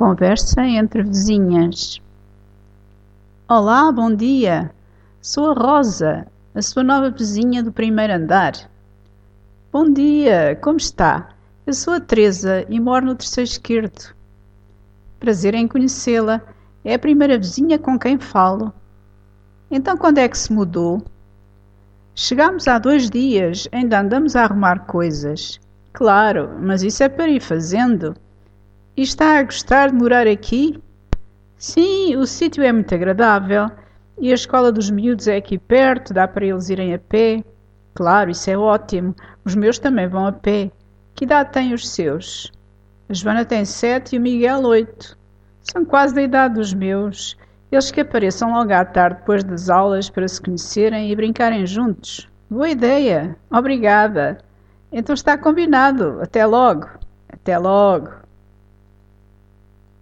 Conversa entre vizinhas. Olá, bom dia. Sou a Rosa, a sua nova vizinha do primeiro andar. Bom dia, como está? Eu sou a Teresa e moro no terceiro esquerdo. Prazer em conhecê-la. É a primeira vizinha com quem falo. Então, quando é que se mudou? Chegámos há dois dias, ainda andamos a arrumar coisas. Claro, mas isso é para ir fazendo. Está a gostar de morar aqui? Sim, o sítio é muito agradável. E a escola dos miúdos é aqui perto, dá para eles irem a pé. Claro, isso é ótimo. Os meus também vão a pé. Que idade têm os seus? A Joana tem sete e o Miguel oito. São quase da idade dos meus. Eles que apareçam logo à tarde depois das aulas para se conhecerem e brincarem juntos. Boa ideia. Obrigada. Então está combinado. Até logo. Até logo.